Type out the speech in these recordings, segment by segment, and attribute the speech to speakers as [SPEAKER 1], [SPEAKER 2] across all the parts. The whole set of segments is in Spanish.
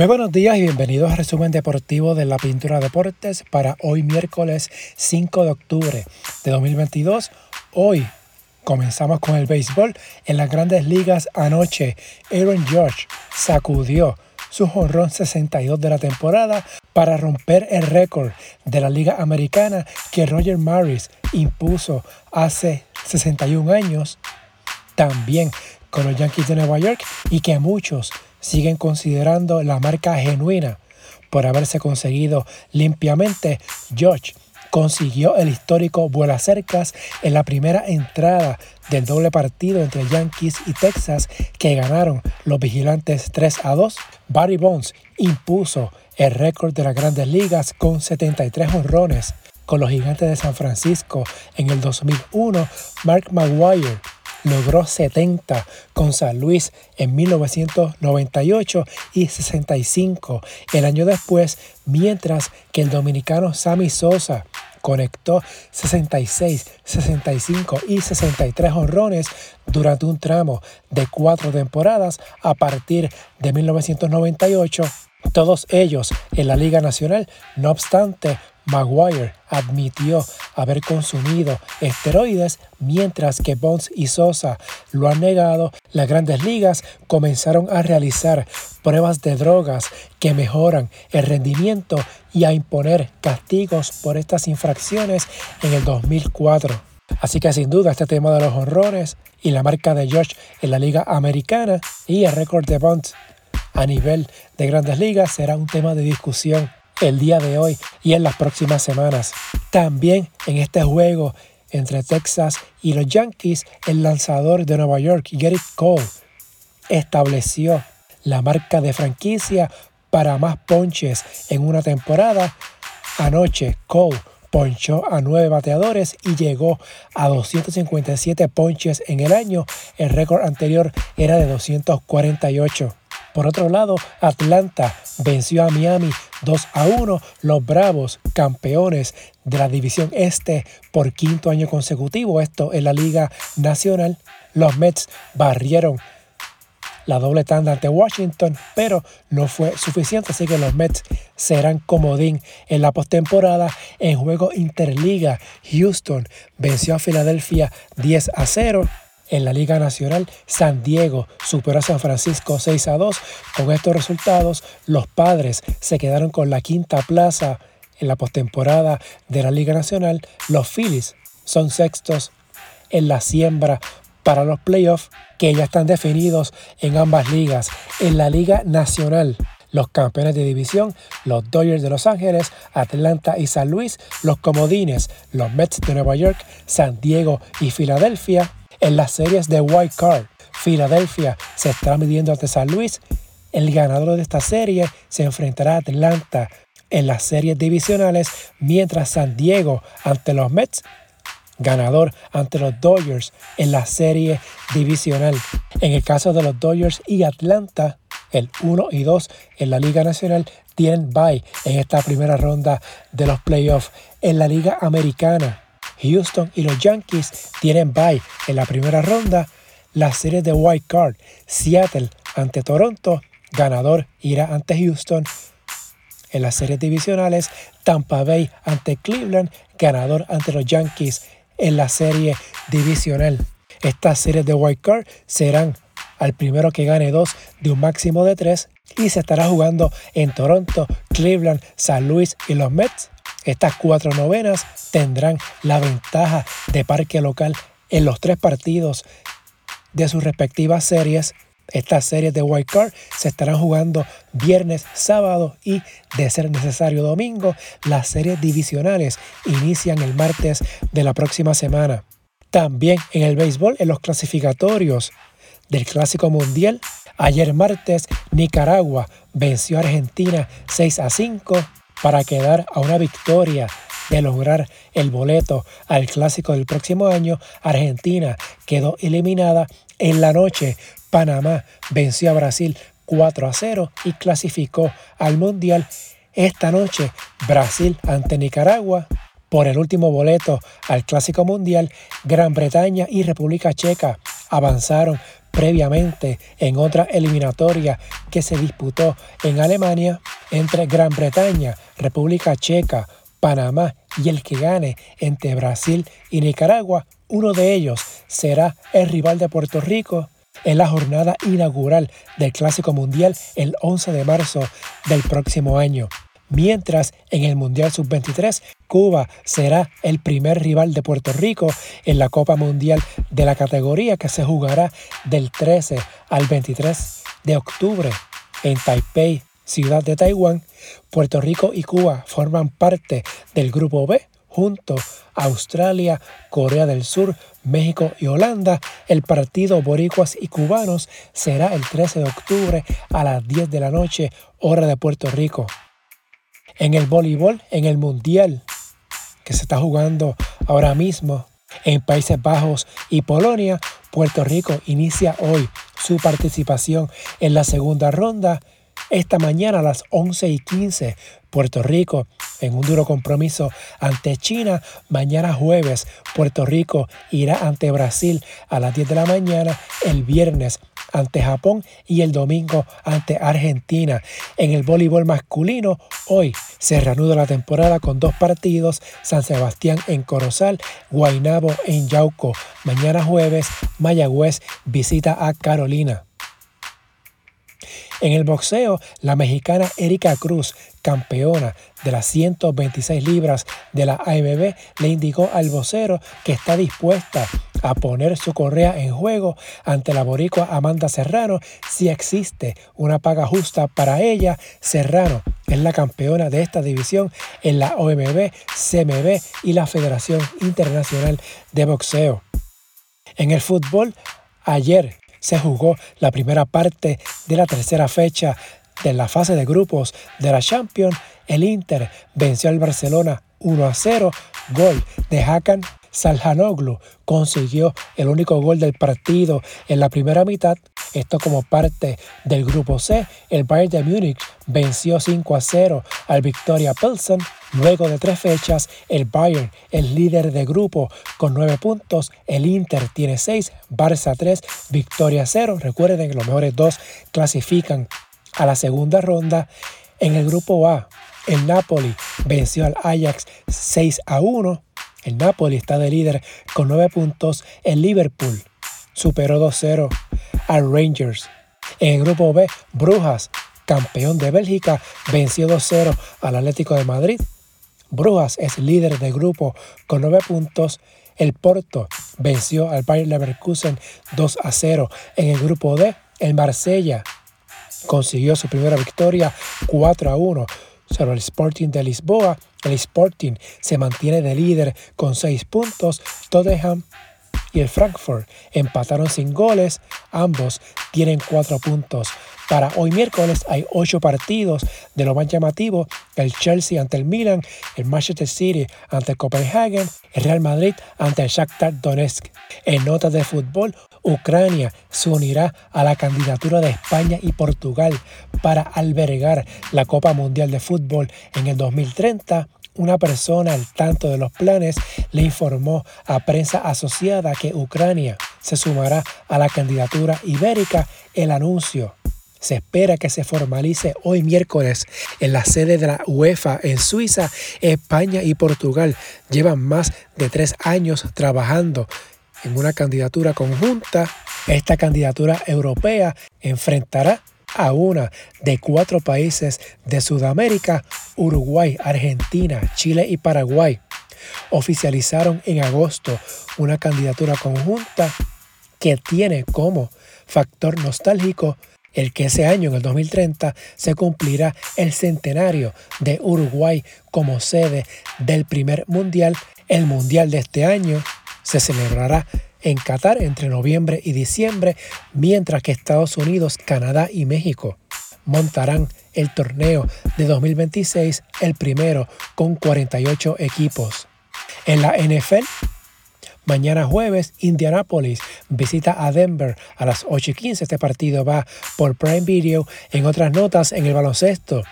[SPEAKER 1] Muy buenos días y bienvenidos a resumen deportivo de la Pintura Deportes para hoy miércoles 5 de octubre de 2022. Hoy comenzamos con el béisbol. En las grandes ligas anoche, Aaron George sacudió su jonrón 62 de la temporada para romper el récord de la Liga Americana que Roger Maris impuso hace 61 años. También con los Yankees de Nueva York y que muchos siguen considerando la marca genuina por haberse conseguido limpiamente. George consiguió el histórico vuela cercas en la primera entrada del doble partido entre Yankees y Texas que ganaron los vigilantes 3 a 2. Barry Bonds impuso el récord de las grandes ligas con 73 honrones con los gigantes de San Francisco en el 2001. Mark Maguire logró 70 con San Luis en 1998 y 65 el año después, mientras que el dominicano Sammy Sosa conectó 66, 65 y 63 honrones durante un tramo de cuatro temporadas a partir de 1998, todos ellos en la Liga Nacional. No obstante, Maguire admitió haber consumido esteroides mientras que Bonds y Sosa lo han negado. Las grandes ligas comenzaron a realizar pruebas de drogas que mejoran el rendimiento y a imponer castigos por estas infracciones en el 2004. Así que sin duda este tema de los honrones y la marca de George en la liga americana y el récord de Bonds a nivel de grandes ligas será un tema de discusión el día de hoy y en las próximas semanas. También en este juego entre Texas y los Yankees, el lanzador de Nueva York, Gerrit Cole, estableció la marca de franquicia para más ponches en una temporada. Anoche Cole ponchó a nueve bateadores y llegó a 257 ponches en el año. El récord anterior era de 248. Por otro lado, Atlanta venció a Miami 2 a 1. Los Bravos, campeones de la División Este por quinto año consecutivo, esto en la Liga Nacional. Los Mets barrieron la doble tanda ante Washington, pero no fue suficiente, así que los Mets serán comodín en la postemporada. En juego interliga, Houston venció a Filadelfia 10 a 0. En la Liga Nacional, San Diego superó a San Francisco 6 a 2. Con estos resultados, los padres se quedaron con la quinta plaza en la postemporada de la Liga Nacional. Los Phillies son sextos en la siembra para los playoffs que ya están definidos en ambas ligas. En la Liga Nacional, los campeones de división, los Dodgers de Los Ángeles, Atlanta y San Luis, los comodines, los Mets de Nueva York, San Diego y Filadelfia, en las series de White Card, Filadelfia se está midiendo ante San Luis. El ganador de esta serie se enfrentará a Atlanta en las series divisionales, mientras San Diego ante los Mets, ganador ante los Dodgers en la serie divisional. En el caso de los Dodgers y Atlanta, el 1 y 2 en la Liga Nacional tienen bye en esta primera ronda de los playoffs. En la Liga Americana, Houston y los Yankees tienen bye en la primera ronda. La serie de White Card, Seattle ante Toronto, ganador irá ante Houston. En las series divisionales, Tampa Bay ante Cleveland, ganador ante los Yankees en la serie divisional. Estas series de White Card serán al primero que gane dos de un máximo de tres y se estará jugando en Toronto, Cleveland, San Luis y los Mets estas cuatro novenas tendrán la ventaja de parque local en los tres partidos de sus respectivas series. Estas series de White Card se estarán jugando viernes, sábado y, de ser necesario, domingo. Las series divisionales inician el martes de la próxima semana. También en el béisbol, en los clasificatorios del Clásico Mundial, ayer martes Nicaragua venció a Argentina 6 a 5 para quedar a una victoria de lograr el boleto al clásico del próximo año, Argentina quedó eliminada en la noche. Panamá venció a Brasil 4 a 0 y clasificó al Mundial. Esta noche Brasil ante Nicaragua por el último boleto al Clásico Mundial, Gran Bretaña y República Checa avanzaron previamente en otra eliminatoria que se disputó en Alemania entre Gran Bretaña, República Checa, Panamá y el que gane entre Brasil y Nicaragua, uno de ellos será el rival de Puerto Rico en la jornada inaugural del Clásico Mundial el 11 de marzo del próximo año. Mientras en el Mundial Sub-23, Cuba será el primer rival de Puerto Rico en la Copa Mundial de la categoría que se jugará del 13 al 23 de octubre en Taipei, ciudad de Taiwán. Puerto Rico y Cuba forman parte del Grupo B junto a Australia, Corea del Sur, México y Holanda. El partido Boricuas y Cubanos será el 13 de octubre a las 10 de la noche, hora de Puerto Rico. En el voleibol, en el Mundial, se está jugando ahora mismo en Países Bajos y Polonia, Puerto Rico inicia hoy su participación en la segunda ronda esta mañana a las 11 y 15, Puerto Rico en un duro compromiso ante China. Mañana jueves, Puerto Rico irá ante Brasil a las 10 de la mañana. El viernes ante Japón y el domingo ante Argentina. En el voleibol masculino, hoy se reanuda la temporada con dos partidos, San Sebastián en Corozal, Guaynabo en Yauco. Mañana jueves, Mayagüez visita a Carolina. En el boxeo, la mexicana Erika Cruz, campeona de las 126 libras de la AMB, le indicó al vocero que está dispuesta a poner su correa en juego ante la boricua Amanda Serrano si existe una paga justa para ella. Serrano es la campeona de esta división en la OMB, CMB y la Federación Internacional de Boxeo. En el fútbol, ayer se jugó la primera parte de la tercera fecha de la fase de grupos de la Champions. El Inter venció al Barcelona 1 a 0, gol de Hakan Salhanoglu consiguió el único gol del partido en la primera mitad. Esto como parte del grupo C. El Bayern de Múnich venció 5 a 0 al Victoria Pilsen. Luego de tres fechas, el Bayern es líder de grupo con 9 puntos. El Inter tiene 6, Barça 3, Victoria 0. Recuerden que los mejores dos clasifican a la segunda ronda. En el grupo A, el Napoli venció al Ajax 6 a 1. El Napoli está de líder con 9 puntos. El Liverpool superó 2-0 al Rangers. En el grupo B, Brujas, campeón de Bélgica, venció 2-0 al Atlético de Madrid. Brujas es líder del grupo con 9 puntos. El Porto venció al Bayern Leverkusen 2 0. En el grupo D, el Marsella consiguió su primera victoria 4 1 sobre el Sporting de Lisboa. El Sporting se mantiene de líder con 6 puntos. Tottenham y el Frankfurt empataron sin goles. Ambos tienen 4 puntos. Para hoy miércoles hay 8 partidos de lo más llamativo. El Chelsea ante el Milan, el Manchester City ante el Copenhagen, el Real Madrid ante el Shakhtar Donetsk. En notas de fútbol, Ucrania se unirá a la candidatura de España y Portugal para albergar la Copa Mundial de Fútbol en el 2030. Una persona al tanto de los planes le informó a prensa asociada que Ucrania se sumará a la candidatura ibérica. El anuncio se espera que se formalice hoy miércoles en la sede de la UEFA en Suiza. España y Portugal llevan más de tres años trabajando en una candidatura conjunta. Esta candidatura europea enfrentará a una de cuatro países de Sudamérica, Uruguay, Argentina, Chile y Paraguay. Oficializaron en agosto una candidatura conjunta que tiene como factor nostálgico el que ese año, en el 2030, se cumplirá el centenario de Uruguay como sede del primer mundial. El mundial de este año se celebrará en Qatar entre noviembre y diciembre, mientras que Estados Unidos, Canadá y México montarán el torneo de 2026, el primero con 48 equipos. En la NFL, mañana jueves, Indianapolis visita a Denver a las 8 y 15. Este partido va por Prime Video. En otras notas, en el baloncesto,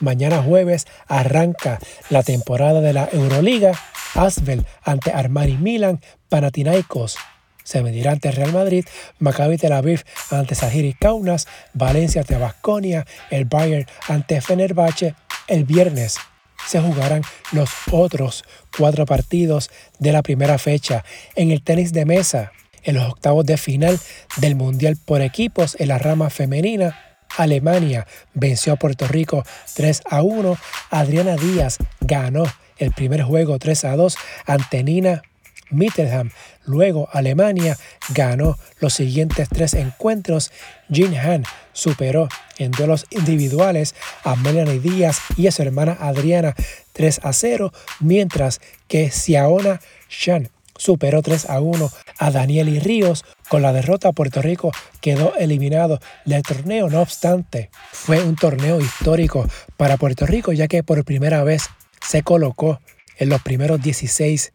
[SPEAKER 1] mañana jueves arranca la temporada de la Euroliga. Asvel ante Armani Milan, Panathinaikos se medirá ante Real Madrid, Maccabi Tel Aviv ante y Kaunas, Valencia ante Basconia, el Bayern ante Fenerbahce. El viernes se jugarán los otros cuatro partidos de la primera fecha. En el tenis de mesa, en los octavos de final del Mundial por equipos en la rama femenina, Alemania venció a Puerto Rico 3 a 1. Adriana Díaz ganó el primer juego 3 a 2 ante Nina Mittelham. Luego Alemania ganó los siguientes tres encuentros. Jin Han superó en duelos individuales a Melanie Díaz y a su hermana Adriana 3 a 0, mientras que Xiaona Shan superó 3 a 1 a Daniel y Ríos. Con la derrota, Puerto Rico quedó eliminado del torneo. No obstante, fue un torneo histórico para Puerto Rico, ya que por primera vez se colocó en los primeros 16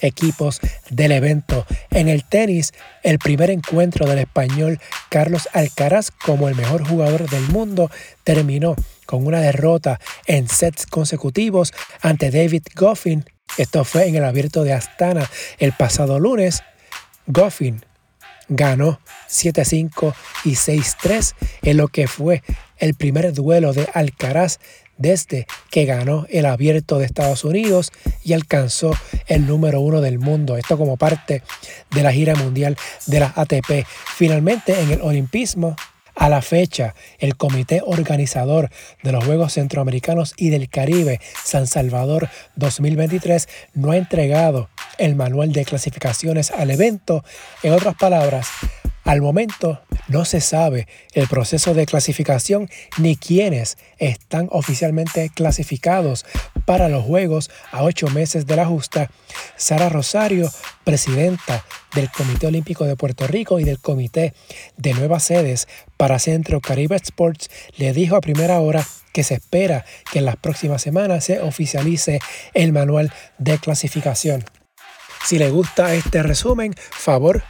[SPEAKER 1] equipos del evento. En el tenis, el primer encuentro del español Carlos Alcaraz como el mejor jugador del mundo terminó con una derrota en sets consecutivos ante David Goffin. Esto fue en el abierto de Astana el pasado lunes. Goffin ganó 7-5 y 6-3 en lo que fue el primer duelo de Alcaraz desde que ganó el abierto de Estados Unidos y alcanzó el número uno del mundo. Esto como parte de la gira mundial de la ATP. Finalmente en el olimpismo a la fecha, el comité organizador de los Juegos Centroamericanos y del Caribe San Salvador 2023 no ha entregado el manual de clasificaciones al evento. En otras palabras, al momento no se sabe el proceso de clasificación ni quiénes están oficialmente clasificados para los Juegos a ocho meses de la justa. Sara Rosario, presidenta del Comité Olímpico de Puerto Rico y del Comité de Nuevas Sedes para Centro Caribe Sports, le dijo a primera hora que se espera que en las próximas semanas se oficialice el manual de clasificación. Si le gusta este resumen, favor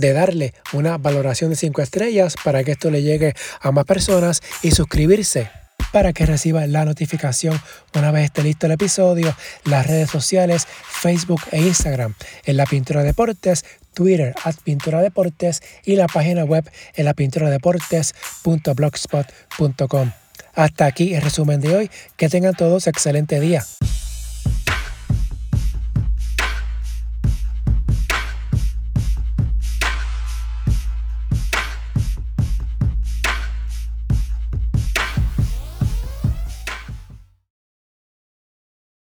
[SPEAKER 1] de darle una valoración de 5 estrellas para que esto le llegue a más personas y suscribirse para que reciba la notificación una vez esté listo el episodio, las redes sociales, Facebook e Instagram en la Pintura Deportes, Twitter at Pintura Deportes y la página web en la Hasta aquí el resumen de hoy. Que tengan todos excelente día.